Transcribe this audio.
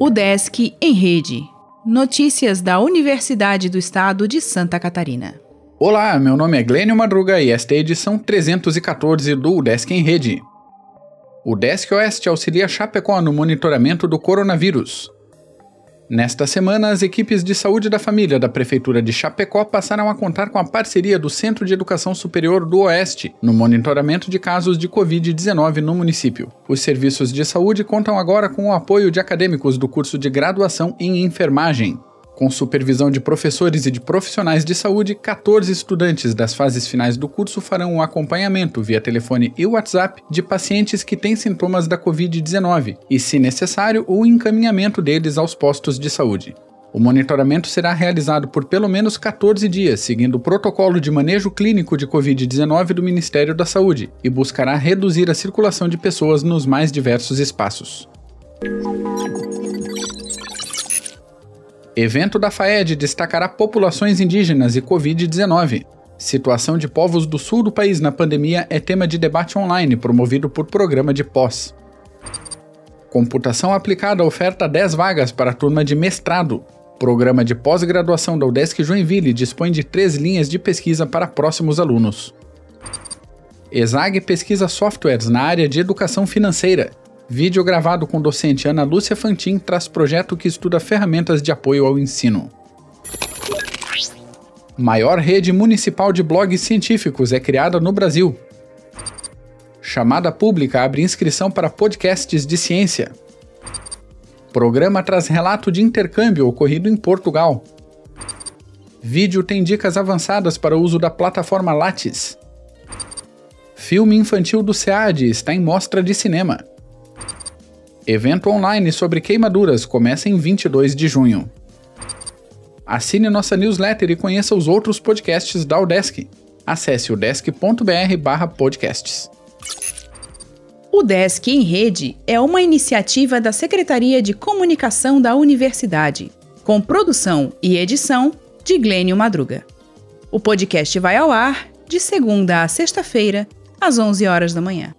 O Desk em Rede. Notícias da Universidade do Estado de Santa Catarina. Olá, meu nome é Glênio Madruga e esta é a edição 314 do Desk em Rede. O Desk Oeste auxilia Chapecó no monitoramento do coronavírus. Nesta semana, as equipes de saúde da família da Prefeitura de Chapecó passaram a contar com a parceria do Centro de Educação Superior do Oeste no monitoramento de casos de Covid-19 no município. Os serviços de saúde contam agora com o apoio de acadêmicos do curso de graduação em enfermagem. Com supervisão de professores e de profissionais de saúde, 14 estudantes das fases finais do curso farão um acompanhamento via telefone e WhatsApp de pacientes que têm sintomas da Covid-19 e, se necessário, o encaminhamento deles aos postos de saúde. O monitoramento será realizado por pelo menos 14 dias, seguindo o protocolo de manejo clínico de Covid-19 do Ministério da Saúde, e buscará reduzir a circulação de pessoas nos mais diversos espaços. Evento da FAED destacará populações indígenas e Covid-19. Situação de povos do sul do país na pandemia é tema de debate online promovido por programa de pós. Computação aplicada oferta 10 vagas para a turma de mestrado. Programa de pós-graduação da UDESC Joinville dispõe de três linhas de pesquisa para próximos alunos. ESAG pesquisa softwares na área de educação financeira. Vídeo gravado com docente Ana Lúcia Fantin traz projeto que estuda ferramentas de apoio ao ensino. Maior rede municipal de blogs científicos é criada no Brasil. Chamada pública abre inscrição para podcasts de ciência. Programa traz relato de intercâmbio ocorrido em Portugal. Vídeo tem dicas avançadas para o uso da plataforma Lattes. Filme infantil do SEAD está em mostra de cinema. Evento online sobre queimaduras começa em 22 de junho. Assine nossa newsletter e conheça os outros podcasts da Udesc. Acesse udesc.br/podcasts. O Desk em Rede é uma iniciativa da Secretaria de Comunicação da Universidade, com produção e edição de Glênio Madruga. O podcast vai ao ar de segunda a sexta-feira, às 11 horas da manhã.